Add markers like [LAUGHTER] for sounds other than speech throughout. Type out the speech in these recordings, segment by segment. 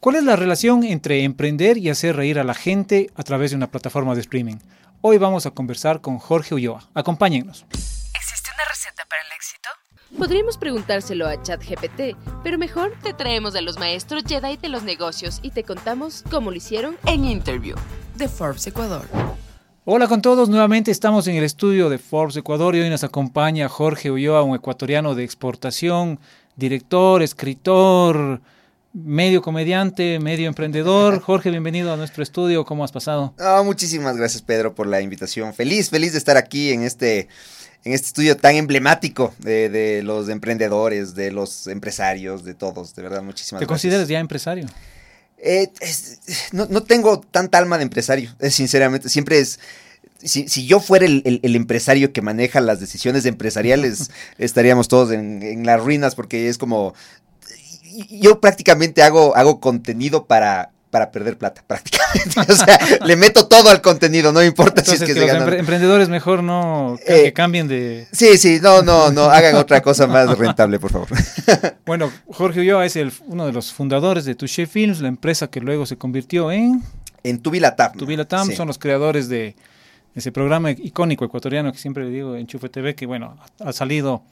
¿Cuál es la relación entre emprender y hacer reír a la gente a través de una plataforma de streaming? Hoy vamos a conversar con Jorge Ulloa. Acompáñennos. ¿Existe una receta para el éxito? Podríamos preguntárselo a ChatGPT, pero mejor te traemos a los maestros Jedi de los negocios y te contamos cómo lo hicieron En Interview de Forbes Ecuador. Hola con todos, nuevamente estamos en el estudio de Forbes Ecuador y hoy nos acompaña Jorge Ulloa, un ecuatoriano de exportación, director, escritor, medio comediante, medio emprendedor. [LAUGHS] Jorge, bienvenido a nuestro estudio. ¿Cómo has pasado? Ah, muchísimas gracias, Pedro, por la invitación. Feliz, feliz de estar aquí en este, en este estudio tan emblemático de, de los emprendedores, de los empresarios, de todos. De verdad, muchísimas ¿Te gracias. consideras ya empresario? Eh, es- no, no tengo tanta alma de empresario, [LAUGHS] eh, sinceramente. Siempre es. Si, si yo fuera el, el- el empresario que maneja las decisiones empresariales, [LAUGHS] estaríamos todos en, en las ruinas porque es como. Yo prácticamente hago, hago contenido para, para perder plata, [LAUGHS] prácticamente. O sea, le meto todo al contenido, no importa Entonces, si es que, que se los emprendedores mejor no ca- Eh, que cambien de... Sí, sí, no, no, no, hagan otra cosa más [LAUGHS] rentable, por favor. [LAUGHS] Bueno, Jorge Ulloa es el, uno de los fundadores de Touché Films, la empresa que luego se convirtió en En Tubilatap. Tubilatam. Sí. Son los creadores de ese programa icónico ecuatoriano que siempre le digo en Chufe TV, que bueno, ha, ha salido,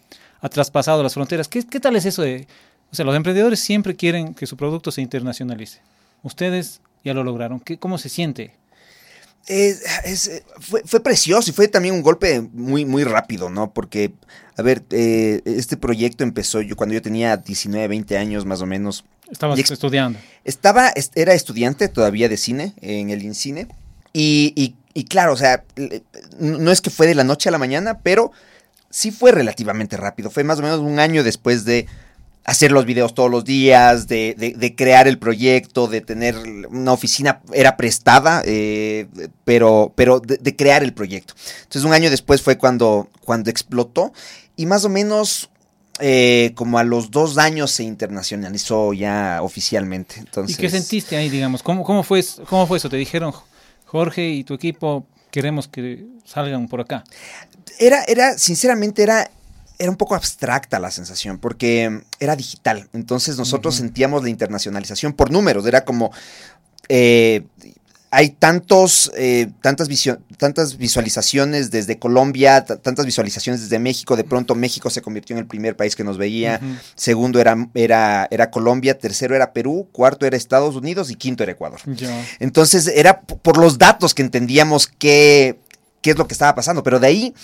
ha traspasado las fronteras. ¿Qué, ¿Qué tal es eso de...? O sea, los emprendedores siempre quieren que su producto se internacionalice. Ustedes ya lo lograron. ¿Qué, ¿Cómo se siente? Es- es, fue, fue precioso y fue también un golpe muy, muy rápido, ¿no? Porque, a ver, eh, este proyecto empezó yo cuando yo tenía 19, 20 años más o menos. Estabas estudiando. Estaba, est- era estudiante todavía de cine, en el INCINE. Y, y, y claro, o sea, no es que fue de la noche a la mañana, pero sí fue relativamente rápido. Fue más o menos un año después de hacer los videos todos los días, de, de- de crear el proyecto, de tener una oficina, era prestada, eh, pero, pero de, de crear el proyecto. Entonces un año después fue cuando, cuando explotó y más o menos eh, como a los dos años se internacionalizó ya oficialmente. Entonces, ¿Y qué sentiste ahí, digamos? ¿Cómo, cómo, fue, ¿Cómo fue eso? Te dijeron, Jorge y tu equipo, queremos que salgan por acá. Era, era, sinceramente, era, era un poco abstracta la sensación, porque mm, era digital. Entonces nosotros sentíamos la internacionalización por números. Era como. eh, hay tantos, eh, tantas, tantas visualizaciones desde Colombia, tantas visualizaciones desde México. De pronto México se convirtió en el primer país que nos veía. Segundo era, era, era Colombia. Tercero era Perú. Cuarto era Estados Unidos. Y quinto era Ecuador. Entonces era por los datos que entendíamos qué, qué es lo que estaba pasando, pero de ahí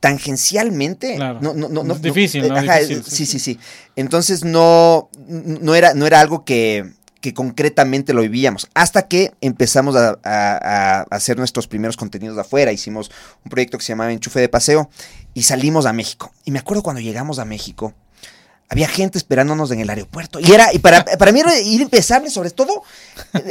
tangencialmente Claro. no, no, no, no- Difícil, ¿no? ajá, Difícil, sí, sí, sí, sí. Entonces no, no era, no era algo que, que concretamente lo vivíamos. Hasta que empezamos a, a- a hacer nuestros primeros contenidos de afuera. Hicimos un proyecto que se llamaba Enchufe de Paseo y salimos a México. Y me acuerdo cuando llegamos a México. Había gente esperándonos en el aeropuerto. Y era, y para, para mí era impensable, sobre todo,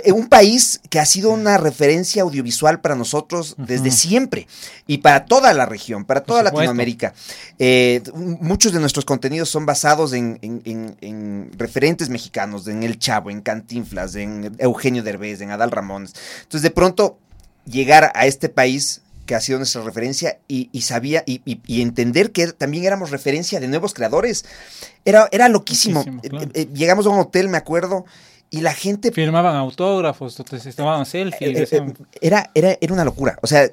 eh, un país que ha sido una referencia audiovisual para nosotros desde siempre. Y para toda la región, para toda. Latinoamérica. Eh, muchos de nuestros contenidos son basados en, en- en- en referentes mexicanos, en El Chavo, en Cantinflas, en Eugenio Derbez, en Adal Ramones. Entonces, de pronto, llegar a este país que ha sido nuestra referencia y, y sabía y, y- y entender que también éramos referencia de nuevos creadores. Era, era loquísimo. Loquísimo, Eh, claro. eh, llegamos a un hotel, me acuerdo, y la gente Firmaban autógrafos, se tomaban selfies. eh, era, era, era una locura. O sea,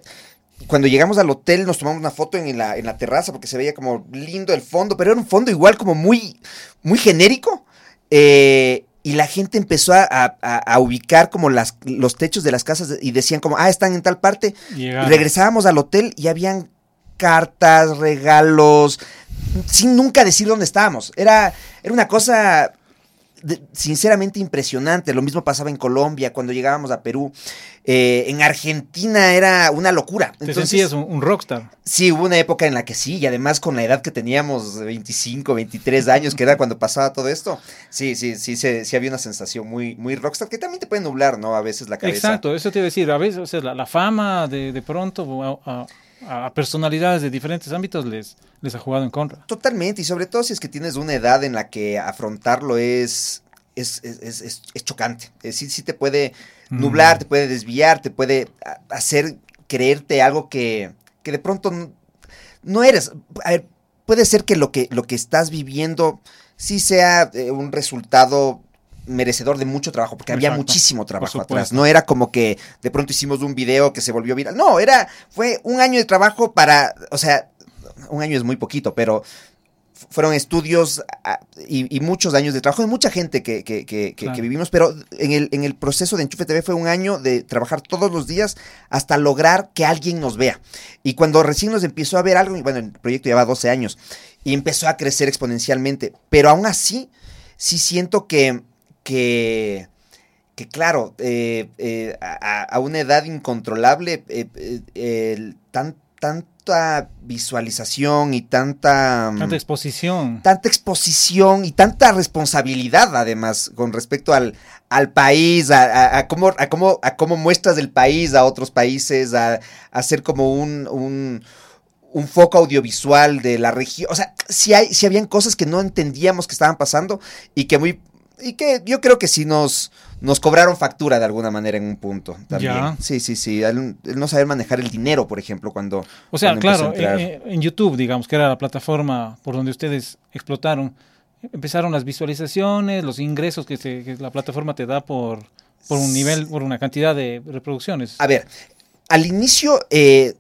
cuando llegamos al hotel nos tomamos una foto en la, en la terraza porque se veía como lindo el fondo, pero era un fondo igual como muy, muy genérico. Eh, y la gente empezó a, a- a- ubicar como las, los techos de las casas y decían como, ah, están en tal parte. Y llegaron. regresábamos al hotel y habían cartas, regalos, sin nunca decir dónde estábamos. Era, era una cosa de- sinceramente impresionante. Lo mismo pasaba en Colombia, cuando llegábamos a Perú. Eh, en Argentina era una locura. Te Entonces, sentías un, un rockstar. Sí, hubo una época en la que sí, y además con la edad que teníamos, de 25, 23 años, que era cuando pasaba todo esto, sí, sí, sí, sí, sí había una sensación muy, muy rockstar, que también te puede nublar, ¿no? A veces la cabeza. Exacto, eso te iba a decir. A veces o sea, la, la fama de, de pronto a, a- a personalidades de diferentes ámbitos les, les ha jugado en contra. Totalmente, y sobre todo si es que tienes una edad en la que afrontarlo es, es, es, es- es- chocante. Es decir, sí te puede nublar, Mm. te puede desviar, te puede hacer creerte algo que, que de pronto no eres. A ver, puede ser que lo que, lo que estás viviendo sí sea eh, un resultado merecedor de mucho trabajo, porque había muchísimo trabajo atrás. No era como que de pronto hicimos un video que se volvió viral. No, era, fue un año de trabajo para, o sea, un año es muy poquito, pero fu- fueron estudios y, y muchos años de trabajo de mucha gente que, que- que- que- Claro. que vivimos, pero en el, en el proceso de Enchufe TV fue un año de trabajar todos los días hasta lograr que alguien nos vea. Y cuando recién nos empezó a ver algo, y bueno, el proyecto lleva 12 años, y empezó a crecer exponencialmente, pero aún así, sí siento que, que, que claro, eh, eh, a, a una edad incontrolable, eh, tan, tanta visualización y tanta... mm, Tanta exposición. tanta exposición y tanta responsabilidad además con respecto al, al país, a, a- cómo, a, cómo, a cómo muestras el país a otros países, a, a ser como un, un, un foco audiovisual de la región. O sea, sí, hay, sí habían cosas que no entendíamos que estaban pasando y que muy... Y que yo creo que sí nos, nos cobraron factura de alguna manera en un punto también. Ya. Sí, sí, sí. El, el no saber manejar el dinero, por ejemplo, cuando... O sea, cuando claro, eh, eh, en YouTube, digamos, que era la plataforma por donde ustedes explotaron, empezaron las visualizaciones, los ingresos que, se- que la plataforma te da por, por un nivel, por una cantidad de reproducciones. A ver, al inicio, eh,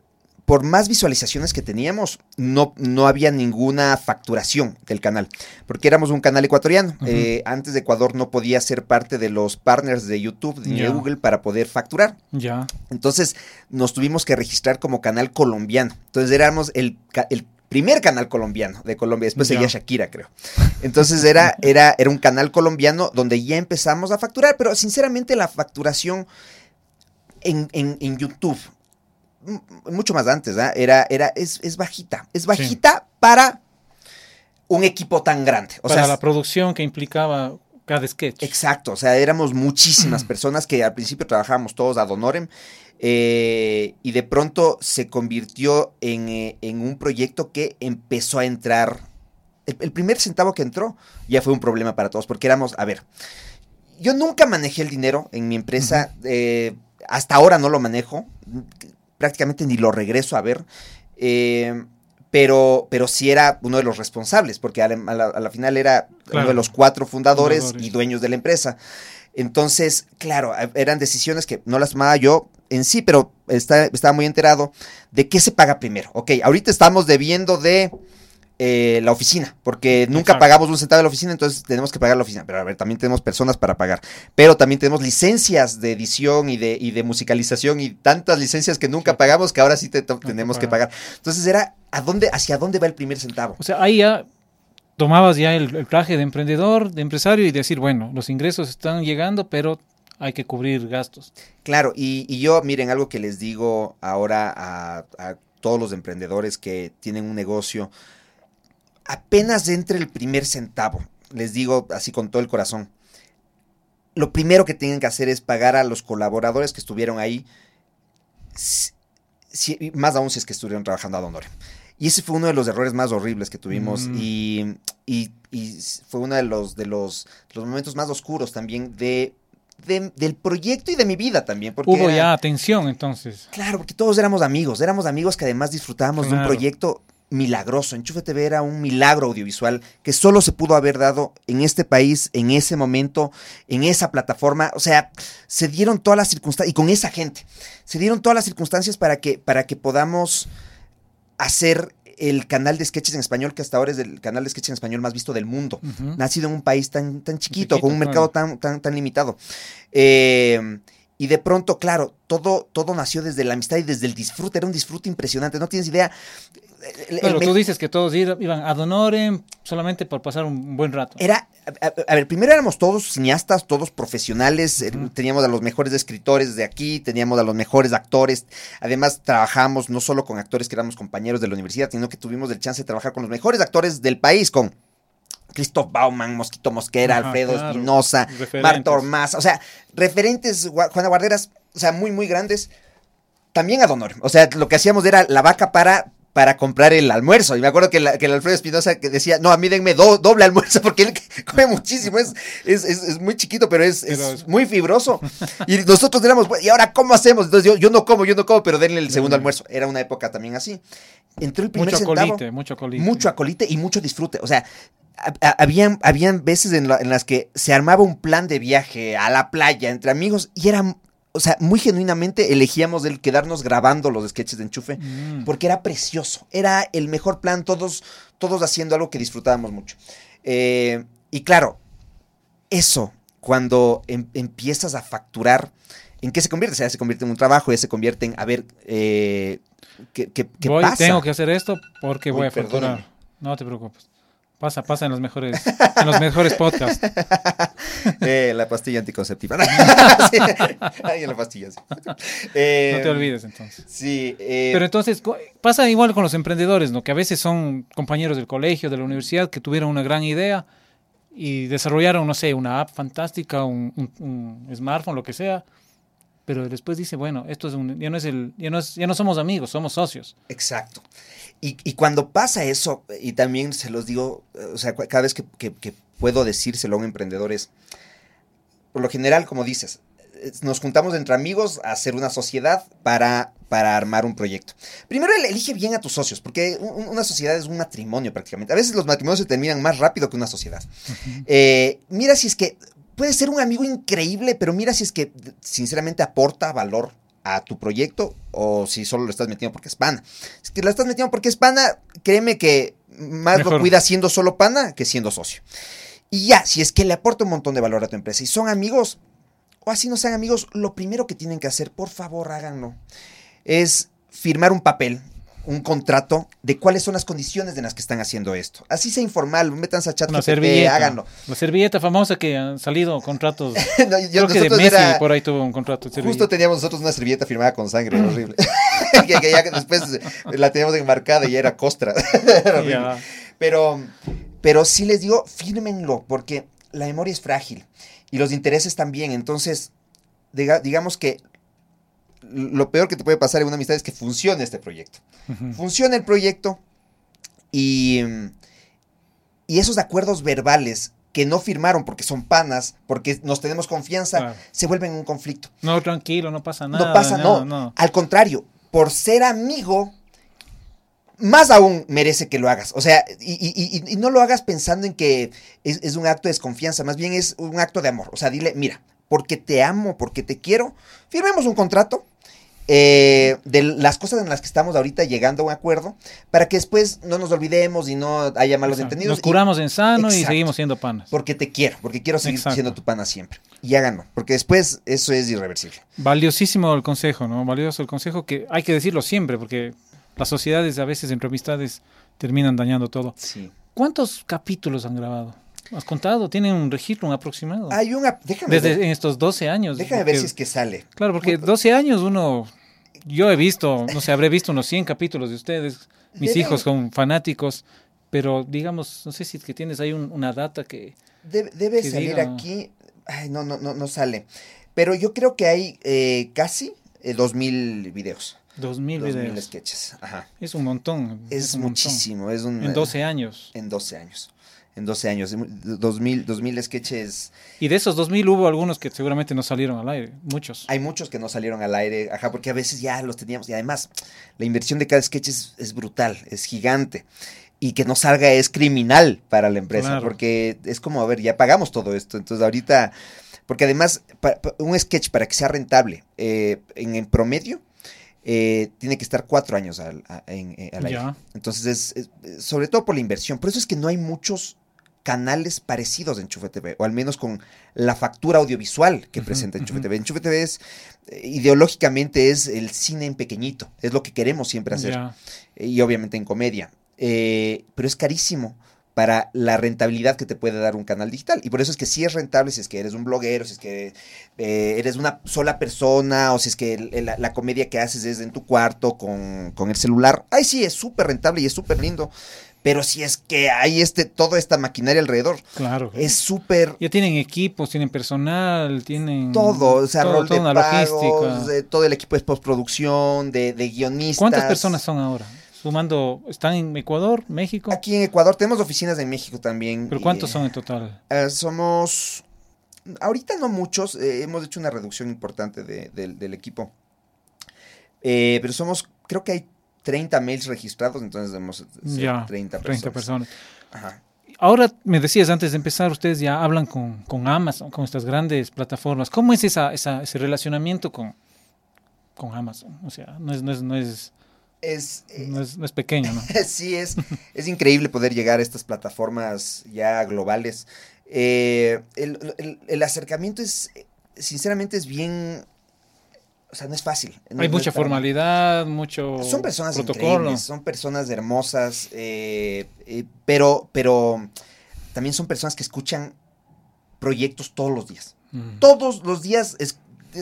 por más visualizaciones que teníamos, no, no había ninguna facturación del canal, porque éramos un canal ecuatoriano. Eh, antes de Ecuador no podía ser parte de los partners de YouTube ni de. Google para poder facturar. Ya, Entonces nos tuvimos que registrar como canal colombiano. Entonces éramos el, el primer canal colombiano de Colombia. Después Ya. seguía Shakira, creo. Entonces era, era, era un canal colombiano donde ya empezamos a facturar, pero sinceramente la facturación en, en- en YouTube, mucho más antes, ¿ah? era, era, es, es bajita. Es bajita para un equipo tan grande. O para sea, la producción que implicaba cada sketch. Exacto, o sea, éramos muchísimas [CLEARS THROAT] personas que al principio trabajábamos todos ad honorem eh, y de pronto se convirtió en, eh, en un proyecto que empezó a entrar. El, el primer centavo que entró ya fue un problema para todos porque éramos, a ver, yo nunca manejé el dinero en mi empresa, eh, hasta ahora no lo manejo, prácticamente ni lo regreso a ver. eh, pero, pero sí era uno de los responsables, porque a la, a final era uno de los cuatro fundadores, Fundadores. y dueños de la empresa. Entonces, claro, eran decisiones que no las tomaba yo en sí, pero está- estaba muy enterado de qué se paga primero. Ok, ahorita estamos debiendo de eh, la oficina, porque nunca Exacto. pagamos un centavo de la oficina, entonces tenemos que pagar la oficina. Pero a ver, también tenemos personas para pagar. Pero también tenemos licencias de edición y de, y de musicalización y tantas licencias que nunca Sí. pagamos que ahora sí te tenemos que pagar. pagar. Entonces era, ¿a dónde, ¿hacia dónde va el primer centavo? O sea, ahí ya tomabas ya el, el traje de emprendedor, de empresario y decir, bueno, los ingresos están llegando, pero hay que cubrir gastos. Claro, y, y yo, miren, algo que les digo ahora a, a todos los emprendedores que tienen un negocio, apenas entre el primer centavo, les digo así con todo el corazón, lo primero que tienen que hacer es pagar a los colaboradores que estuvieron ahí, si- más aún si es que estuvieron trabajando a Donore. Y ese fue uno de los errores más horribles que tuvimos Mm. y, y- y fue uno de los, de los, los momentos más oscuros también de, de- del proyecto y de mi vida también. Porque Hubo era- ya atención entonces. Claro, porque todos éramos amigos, éramos amigos que además disfrutábamos de un proyecto milagroso. Enchufe TV era un milagro audiovisual que solo se pudo haber dado en este país, en ese momento, en esa plataforma. O sea, se dieron todas las circunstancias, y con esa gente, se dieron todas las circunstancias para que, para que podamos hacer el canal de sketches en español, que hasta ahora es el canal de sketches en español más visto del mundo nacido en un país tan, tan chiquito, Chiquito, con un mercado tan, tan, tan limitado. Eh, y de pronto, claro, todo, todo nació desde la amistad y desde el disfrute. Era un disfrute impresionante. No tienes idea. Pero tú dices que todos iban ad honorem solamente por pasar un buen rato. Era, a, a- a ver, primero éramos todos cineastas, todos profesionales, eh, teníamos a los mejores escritores de aquí, teníamos a los mejores actores, además trabajamos no solo con actores que éramos compañeros de la universidad, sino que tuvimos el chance de trabajar con los mejores actores del país, con Christoph Bauman, Mosquito Mosquera, Ajá, Alfredo claro. Espinosa. Marta Ormaza, o sea, referentes, Juana Guarderas, o sea, muy, muy grandes. También ad honorem. O sea, lo que hacíamos era la vaca para para comprar el almuerzo. Y me acuerdo que, la- que el Alfredo Espinosa que decía, no, a mí denme do- doble almuerzo [LAUGHS] porque él come muchísimo. Es, es, es- es muy chiquito, pero es, es Pero es- muy fibroso. [LAUGHS] Y nosotros éramos, ¿y ahora cómo hacemos? Entonces yo, yo no como, yo no como, pero denle el segundo almuerzo. Era una época también así. Entró el primer Mucho centavo. colite, mucho colite. Mucho acolite y mucho disfrute. O sea, ha- habían, habían veces en, la- en las que se armaba un plan de viaje a la playa entre amigos y era, o sea, muy genuinamente elegíamos el quedarnos grabando los sketches de enchufe Mm. porque era precioso. Era el mejor plan, todos, todos haciendo algo que disfrutábamos mucho. Eh, y claro, eso, cuando em- empiezas a facturar, ¿en qué se convierte? O sea, se convierte en un trabajo, ya se convierte en, a ver, eh, ¿qué, qué- qué Voy, pasa? tengo que hacer esto porque Uy, voy a facturar. No te preocupes. Pasa, pasa en los mejores, en los mejores podcasts. [LAUGHS] Eh, la pastilla anticonceptiva. [LAUGHS] Sí. Ay, la pastilla, sí. Eh, No te olvides entonces. Sí. eh, Pero entonces pasa igual con los emprendedores, ¿no? Que a veces son compañeros del colegio, de la universidad, que tuvieron una gran idea y desarrollaron, no sé, una app fantástica, un, un- un smartphone, lo que sea. Pero después dice, bueno, esto es un, ya no es el, ya no es, ya no somos amigos, somos socios. Exacto. Y, y cuando pasa eso, y también se los digo, eh, o sea, cada vez que, que- que puedo decírselo a un emprendedor es, por lo general, como dices, nos juntamos entre amigos a hacer una sociedad para, para armar un proyecto. Primero el- elige bien a tus socios, porque un- un- una sociedad es un matrimonio prácticamente. A veces los matrimonios se terminan más rápido que una sociedad. Eh, mira si es que puede ser un amigo increíble, pero mira si es que sinceramente aporta valor a tu proyecto o si solo lo estás metiendo porque es pana. Si que la estás metiendo porque es pana, créeme que más lo cuida siendo solo pana que siendo socio. Y ya, si es que le aporta un montón de valor a tu empresa y son amigos, o así no sean amigos, lo primero que tienen que hacer, por favor, háganlo, es firmar un papel, un contrato de cuáles son las condiciones en las que están haciendo esto. Así sea informal, métanse a chat Una servilleta. háganlo. La servilleta famosa que han salido contratos. [LAUGHS] No, yo- Creo que de Messi era- por ahí tuvo un contrato Justo servilleta. teníamos nosotros una servilleta firmada con sangre, era horrible. [LAUGHS] que, que ya después la teníamos enmarcada y ya era costra. [LAUGHS] Era. Pero, pero sí les digo, fírmenlo, porque la memoria es frágil y los intereses también. Entonces, diga- digamos que lo peor que te puede pasar en una amistad es que funcione este proyecto. Ujú. Funciona el proyecto y, y esos acuerdos verbales que no firmaron porque son panas, porque nos tenemos confianza, Claro. se vuelven un conflicto. No, tranquilo, no pasa nada. no pasa, no. Al contrario, por ser amigo, más aún merece que lo hagas. O sea, y, y- y- y no lo hagas pensando en que es, es un acto de desconfianza, más bien es un acto de amor. O sea, dile, mira, porque te amo, porque te quiero, firmemos un contrato. Eh, de las cosas en las que estamos ahorita llegando a un acuerdo para que después no nos olvidemos y no haya malos entendidos. Nos curamos en sano y seguimos siendo panas. Porque te quiero, porque quiero seguir Exacto. siendo tu pana siempre. Y háganlo, porque después eso es irreversible. Valiosísimo el consejo, ¿no? Valioso el consejo que hay que decirlo siempre, porque las sociedades a veces entre amistades terminan dañando todo. Sí. ¿Cuántos capítulos han grabado? ¿Has contado? ¿Tienen un registro, un aproximado? Hay una. Déjame Desde ver. en estos 12 años. Déjame ver si es que sale. Claro, porque 12 años uno... Yo he visto, no sé, habré visto unos 100 capítulos de ustedes. [LAUGHS] Mis Debe- hijos son fanáticos, pero digamos, no sé si es que tienes ahí un- una data que... Debe, debe Que salir diga. aquí. Ay, no, no, no, no sale. Pero yo creo que hay eh, casi eh, 2000 videos. 2000 2000 videos. sketches. Ajá. Es un montón. Es, un montón. muchísimo. Es un, En 12 años. En 12 años. En 12 años. 2000, 2000 sketches. Y de esos 2000 hubo algunos que seguramente no salieron al aire. Muchos. Hay muchos que no salieron al aire. Ajá, porque a veces ya los teníamos. Y además, la inversión de cada sketch es, es brutal. Es gigante. Y que no salga es criminal para la empresa. Claro. Porque es como, a ver, ya pagamos todo esto. Entonces ahorita. Porque además, pa- pa- un sketch para que sea rentable, eh, en promedio, eh, tiene que estar cuatro años al, a- en- eh, al aire. Ya. Entonces, es, es- es- sobre todo por la inversión. Por eso es que no hay muchos canales parecidos de Enchufe TV, o al menos con la factura audiovisual que presenta Enchufe. TV. Enchufe TV es, eh, ideológicamente, es el cine en pequeñito. Es lo que queremos siempre hacer. Ya. Y obviamente en comedia. Eh, pero es carísimo para la rentabilidad que te puede dar un canal digital. Y por eso es que sí es rentable si es que eres un bloguero, si es que eh, eres una sola persona, o si es que el- el- la, comedia que haces es en tu cuarto con, con el celular. Ay, sí, es súper rentable y es súper lindo. Pero si es que hay este, toda esta maquinaria alrededor, Claro. es súper Ya tienen equipos, tienen personal, tienen... todo, o sea, todo- rol de pagos, logística. todo el equipo de postproducción, de, de guionistas. ¿Cuántas personas son ahora? sumando, ¿están en Ecuador, México? Aquí en Ecuador tenemos oficinas en México también. ¿Pero cuántos eh, son en total? eh, somos, ahorita no muchos, eh, hemos hecho una reducción importante de- del- del equipo. Pero somos, creo que hay 30 mails registrados, entonces debemos Ya, 30 30 personas. Ajá. Ahora me decías antes de empezar, ustedes ya hablan con, con Amazon, con estas grandes plataformas. ¿Cómo es esa, esa- ese relacionamiento con, con Amazon? O sea, no es, no es, no es, Es, eh, no es, no es pequeño, ¿no? [LAUGHS] sí, es, es increíble poder llegar a estas plataformas ya globales. Eh, el, el- el acercamiento es, sinceramente, es bien, o sea, no es fácil. No- Hay no mucha formalidad, mucho Son personas protocolo. increíbles, son personas hermosas, eh, eh, pero, pero también son personas que escuchan proyectos todos los días. Mm. Todos los días es-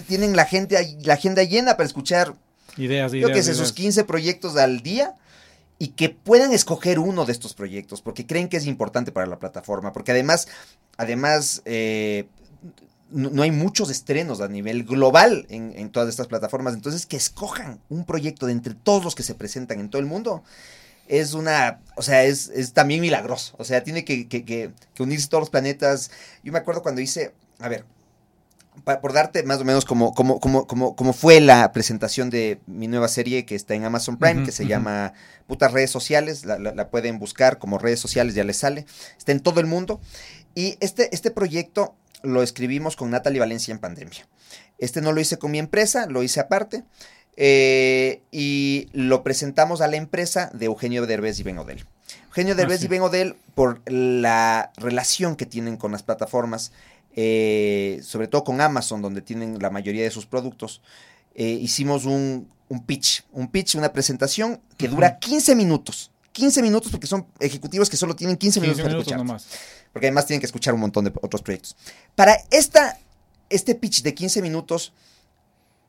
tienen la, gente, la agenda llena para escuchar Ideas, yo ideas. que sé, ideas. sus 15 proyectos al día y que puedan escoger uno de estos proyectos porque creen que es importante para la plataforma, porque además, además, eh, no, hay muchos estrenos a nivel global en, en todas estas plataformas, entonces que escojan un proyecto de entre todos los que se presentan en todo el mundo. Es una, o sea, es, es también milagroso. O sea, tiene que, que- que- que unirse todos los planetas. Yo me acuerdo cuando hice, a ver, pa- por darte más o menos como, como, como, como, como fue la presentación de mi nueva serie que está en Amazon Prime, que se llama Putas Redes Sociales, la, la- la pueden buscar como redes sociales, ya les sale, está en todo el mundo. Y este, este proyecto lo escribimos con Natalie Valencia en pandemia. Este no lo hice con mi empresa, lo hice aparte. eh, y lo presentamos a la empresa de Eugenio Derbez y Ben Odell. Eugenio Derbez sí. y Ben Odell, por la relación que tienen con las plataformas, eh, sobre todo con Amazon, donde tienen la mayoría de sus productos, eh, hicimos un, un pitch, un pitch, una presentación que dura 15 minutos. 15 minutos porque son ejecutivos que solo tienen 15, 15 minutos para minutos escuchar. nomás. Porque además tienen que escuchar un montón de otros proyectos. Para esta, este pitch de 15 minutos,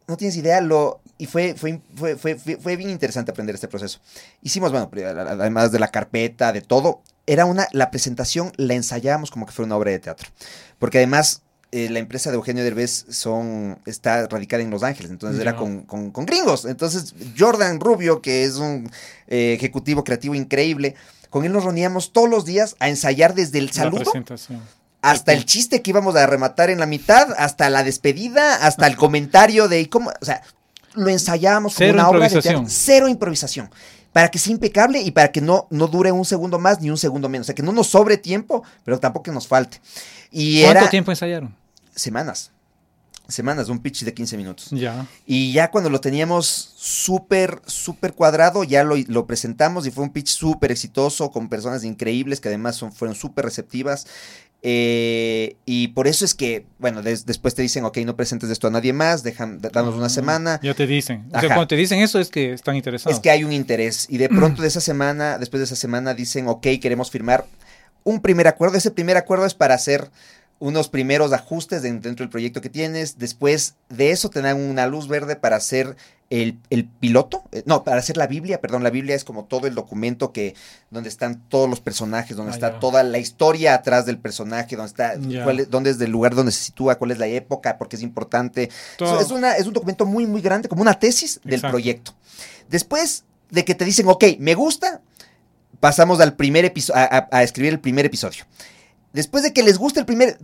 no tienes idea lo... Y fue, fue, fue, fue, fue- fue bien interesante aprender este proceso. Hicimos, bueno, además de la carpeta, de todo, era una... La presentación la ensayábamos como que fuera una obra de teatro. Porque además... eh, la empresa de Eugenio Derbez son, está radicada en Los Ángeles, entonces era con, con- con gringos. Entonces, Jordan Rubio, que es un eh, ejecutivo creativo increíble, con él nos reuníamos todos los días a ensayar desde el saludo hasta el chiste que íbamos a rematar en la mitad, hasta la despedida, hasta el comentario de ¿y cómo, o sea, lo ensayábamos como Cero una obra de teatro, cero improvisación. Para que sea impecable y para que no, no dure un segundo más ni un segundo menos. O sea, que no nos sobre tiempo, pero tampoco que nos falte. Y ¿Cuánto era tiempo ensayaron? Semanas. Semanas, un pitch de 15 minutos. Ya. Y ya cuando lo teníamos súper, súper cuadrado, ya lo, lo presentamos y fue un pitch súper exitoso con personas increíbles que además son, fueron súper receptivas. Eh, y por eso es que, bueno, des- después te dicen, ok, no presentes esto a nadie más, dejan, danos una Ah, semana. Ya te dicen. O sea, cuando te dicen eso es que están interesados. Es que hay un interés. Y de pronto de esa semana, después de esa semana, dicen, ok, queremos firmar un primer acuerdo. Ese primer acuerdo es para hacer unos primeros ajustes de- dentro del proyecto que tienes. Después de eso te dan una luz verde para hacer el, el piloto. Eh, no, para hacer la Biblia. Perdón, la Biblia es como todo el documento que donde están todos los personajes, donde Ah, está toda la historia atrás del personaje, donde está cuál es- dónde es el lugar donde se sitúa, cuál es la época, porque es importante. Todo. Es, una, es un documento muy, muy grande, como una tesis del Exacto. proyecto. Después de que te dicen, ok, me gusta, pasamos al primer episodio, a, a- a escribir el primer episodio. Después de que les guste el primer...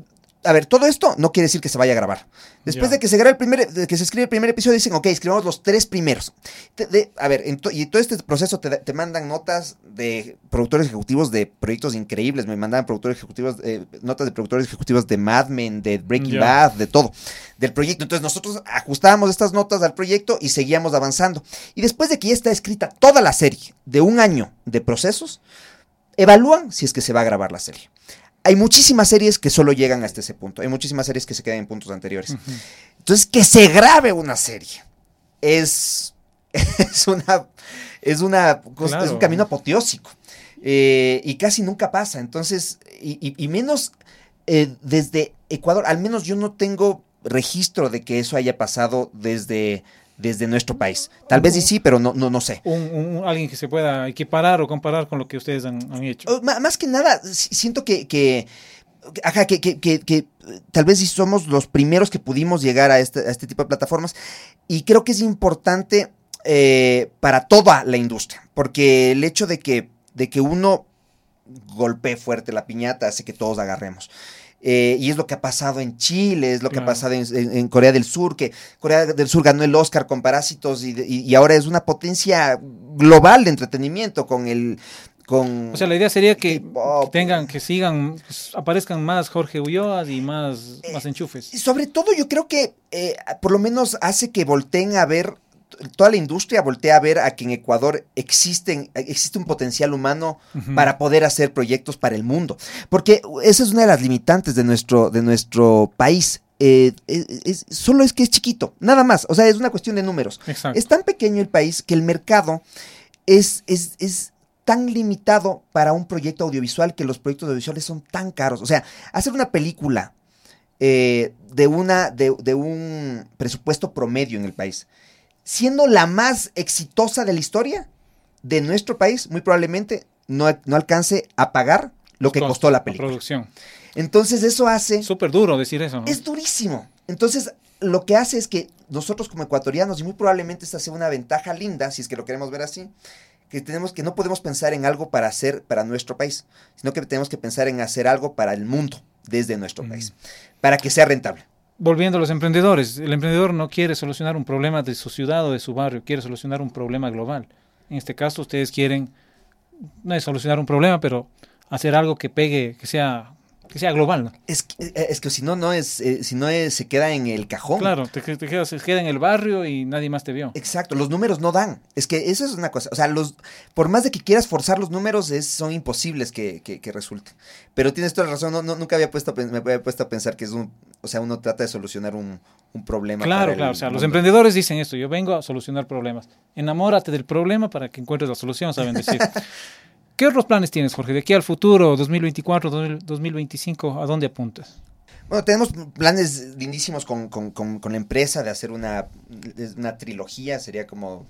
A ver, todo esto no quiere decir que se vaya a grabar. Después de que se grabe el primer, de que se escribe el primer episodio, dicen, ok, escribamos los tres primeros. De- a ver, en to- y todo este proceso te, da- te mandan notas de productores ejecutivos de proyectos increíbles. Me mandaban productores ejecutivos, eh, notas de productores ejecutivos de Mad Men, de Breaking. Bad, de todo, del proyecto. Entonces nosotros ajustábamos estas notas al proyecto y seguíamos avanzando. Y después de que ya está escrita toda la serie de un año de procesos, evalúan si es que se va a grabar la serie. Hay muchísimas series que solo llegan hasta ese punto. Hay muchísimas series que se quedan en puntos anteriores. Entonces, que se grabe una serie es, [LAUGHS] es una es una es un camino apoteósico. Eh, y casi nunca pasa. Entonces, y, y- y menos eh, desde Ecuador, al menos yo no tengo registro de que eso haya pasado desde, desde nuestro país. Tal vez sí, sí, pero no, no, no sé. Un, un- alguien que se pueda equiparar o comparar con lo que ustedes han, han hecho. Oh, Más que nada, si- siento que, que ajá, que, que, que- que, tal vez sí somos los primeros que pudimos llegar a este, a este tipo de plataformas. Y creo que es importante eh, para toda la industria, porque el hecho de que, de que uno golpee fuerte la piñata hace que todos agarremos. Eh, y es lo que ha pasado en Chile, es lo que ha pasado en, en- en Corea del Sur, que Corea del Sur ganó el Oscar con Parásitos y, y- y ahora es una potencia global de entretenimiento con el... Con, O sea, la idea sería que, tengan, que sigan, pues, aparezcan más Jorge Ulloas y más, Eh, más enchufes. Sobre todo yo creo que eh, por lo menos hace que volteen a ver, toda la industria voltea a ver a que en Ecuador existen, existe un potencial humano para poder hacer proyectos para el mundo. Porque esa es una de las limitantes de nuestro, de nuestro país. Eh, es- es- solo es que es chiquito, nada más. O sea, es una cuestión de números. Exacto. Es tan pequeño el país que el mercado es, es, es tan limitado para un proyecto audiovisual que los proyectos audiovisuales son tan caros. O sea, hacer una película eh, de, una, de, de un presupuesto promedio en el país, siendo la más exitosa de la historia de nuestro país, muy probablemente no, no alcance a pagar lo que costó la película. producción. Entonces eso hace... Súper duro decir eso, ¿no? Es durísimo. Entonces, lo que hace es que nosotros como ecuatorianos, y muy probablemente esta sea una ventaja linda, si es que lo queremos ver así, que tenemos que no podemos pensar en algo para hacer para nuestro país, sino que tenemos que pensar en hacer algo para el mundo desde nuestro Mm. país, para que sea rentable. Volviendo a los emprendedores, el emprendedor no quiere solucionar un problema de su ciudad o de su barrio, quiere solucionar un problema global. En este caso, ustedes quieren, no es solucionar un problema, pero hacer algo que pegue, que sea, que sea global. ¿no? Es que, eh, es que si no, no es, eh, si no es, se queda en el cajón. Claro, te, te quedas, se queda en el barrio y nadie más te vio. Exacto, los números no dan. Es que eso es una cosa. O sea, los, por más de que quieras forzar los números, es, son imposibles que, que, que resulten. Pero tienes toda la razón. No, no- nunca había puesto me había puesto a pensar que es un. O sea, uno trata de solucionar un, un problema. Claro, claro. O sea, los emprendedores dicen esto, yo vengo a solucionar problemas. Enamórate del problema para que encuentres la solución, saben decir. [LAUGHS] ¿Qué otros planes tienes, Jorge? De aquí al futuro, 2024, 2000 2025, ¿a dónde apuntas? Bueno, tenemos planes lindísimos con, con- con- la empresa de hacer una, una trilogía. Sería como.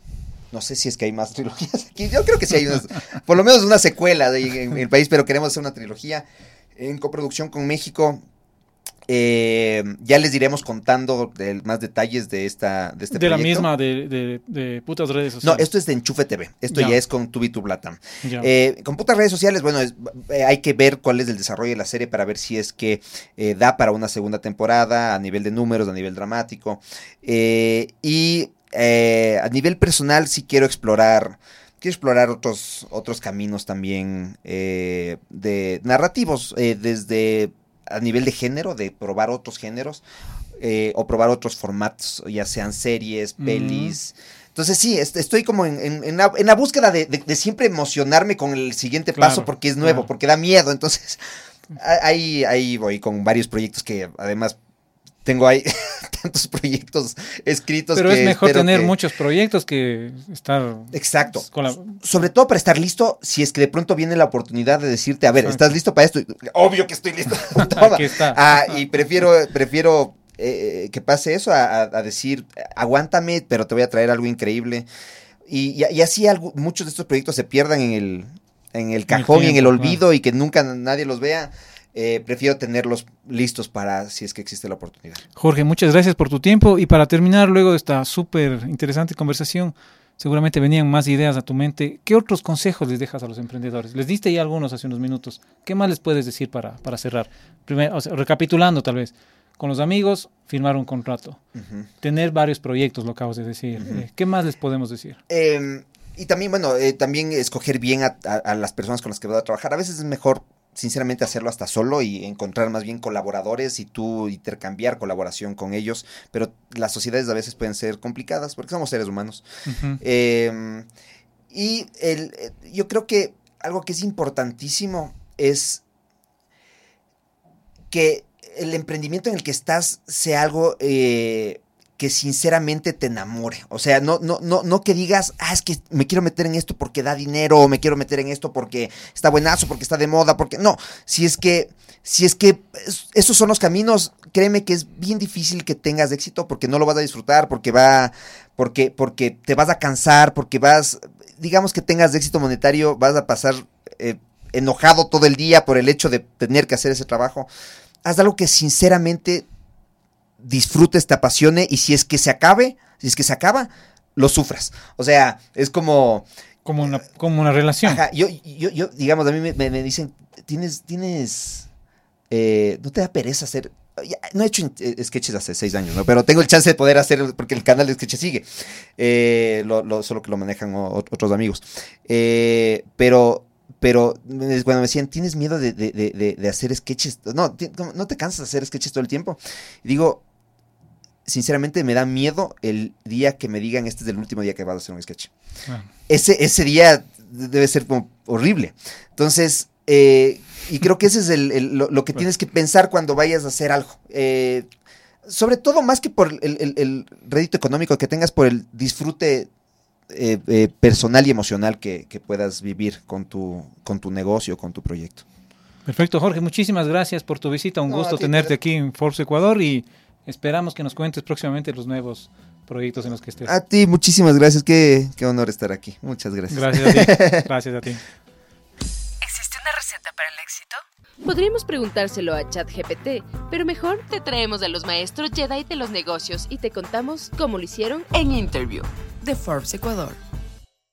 No sé si es que hay más [LAUGHS] trilogías aquí. Yo creo que sí hay unas, por lo menos una secuela en el país, pero queremos hacer una trilogía en coproducción con México. Eh, ya les iremos contando más detalles de esta de este de la misma de, de, de putas redes No, sociales. esto es de Enchufe TV. Esto Ya. ya, es con Tubitu Blatam. Ya. Eh, con putas redes sociales, bueno, es- eh, hay que ver cuál es el desarrollo de la serie para ver si es que eh, da para una segunda temporada a nivel de números, a nivel dramático. Y a nivel personal sí quiero explorar, quiero explorar otros, otros caminos también eh, de narrativos, eh, desde a nivel de género, de probar otros géneros. eh, o probar otros formatos, ya sean series, Mm. pelis, entonces sí, est- estoy como en, en- en la, en la búsqueda de, de- de siempre emocionarme con el siguiente Claro, paso porque es nuevo, claro. porque da miedo. Entonces [LAUGHS] ahí, ahí voy con varios proyectos que además tengo ahí [LAUGHS] tantos proyectos escritos. Pero que es mejor tener que- muchos proyectos que estar Exacto. con la- Sobre todo para estar listo si es que de pronto viene la oportunidad de decirte, a ver, Exacto. ¿estás listo para esto? Obvio que estoy listo. [LAUGHS] [LAUGHS] Aquí está. Ah, y prefiero, prefiero eh, que pase eso a, decir, aguántame, pero te voy a traer algo increíble. Y, y- y así algo- muchos de estos proyectos se pierdan en el, en el cajón y en el olvido y que nunca nadie los vea. Eh, prefiero tenerlos listos para si es que existe la oportunidad. Jorge, muchas gracias por tu tiempo y para terminar luego de esta súper interesante conversación, seguramente venían más ideas a tu mente. ¿Qué otros consejos les dejas a los emprendedores? Les diste ya algunos hace unos minutos. ¿Qué más les puedes decir para, para cerrar? Primero, o sea, recapitulando tal vez, con los amigos, firmar un contrato, tener varios proyectos, lo acabas de decir. Eh, ¿Qué más les podemos decir? Eh, y también, bueno, eh, también escoger bien a, a- a las personas con las que voy a trabajar. A veces es mejor, sinceramente, hacerlo hasta solo y encontrar más bien colaboradores y tú intercambiar colaboración con ellos. Pero las sociedades a veces pueden ser complicadas porque somos seres humanos. Eh, y el, eh, yo creo que algo que es importantísimo es que el emprendimiento en el que estás sea algo eh, que sinceramente te enamore. O sea, no, no, no, no que digas, ah, es que me quiero meter en esto porque da dinero, o me quiero meter en esto porque está buenazo, porque está de moda, porque. No, si es que, si es que es- esos son los caminos, créeme que es bien difícil que tengas éxito porque no lo vas a disfrutar, porque va. Porque, porque te vas a cansar, porque vas. Digamos que tengas éxito monetario, vas a pasar eh, enojado todo el día por el hecho de tener que hacer ese trabajo. Haz algo que sinceramente disfrutes, te apasione y si es que se acabe, si es que se acaba, lo sufras. O sea, es como... Como una, como una relación. Ajá, yo, yo, yo, digamos, a mí me, me- dicen, tienes, tienes, eh, no te da pereza hacer, no he hecho eh, sketches hace seis años, ¿no? Pero tengo el chance de poder hacer, porque el canal de sketches sigue, eh, lo- lo- solo que lo manejan otros amigos. Eh, pero, pero cuando me decían, ¿tienes miedo de, de- de- hacer sketches? No, ¿no no te cansas de hacer sketches todo el tiempo? Y digo, sinceramente me da miedo el día que me digan, este es el último día que vas a hacer un sketch Ah. ese, ese día debe ser como horrible. Entonces, eh, y creo que ese es el- el- lo, lo que tienes que pensar cuando vayas a hacer algo. Eh, sobre todo más que por el, el- rédito económico que tengas, por el disfrute eh, eh, personal y emocional que, que puedas vivir con tu, con tu negocio, con tu proyecto. Perfecto, Jorge, muchísimas gracias por tu visita. Un No, gusto tenerte aquí en Forbes Ecuador y esperamos que nos cuentes próximamente los nuevos proyectos en los que estés. A ti, muchísimas gracias. Qué, qué honor estar aquí. Muchas gracias. Gracias a ti. [LAUGHS] Gracias a ti. ¿Existe una receta para el éxito? Podríamos preguntárselo a ChatGPT, pero mejor te traemos a los maestros Jedi de los negocios y te contamos cómo lo hicieron En Interview de Forbes Ecuador.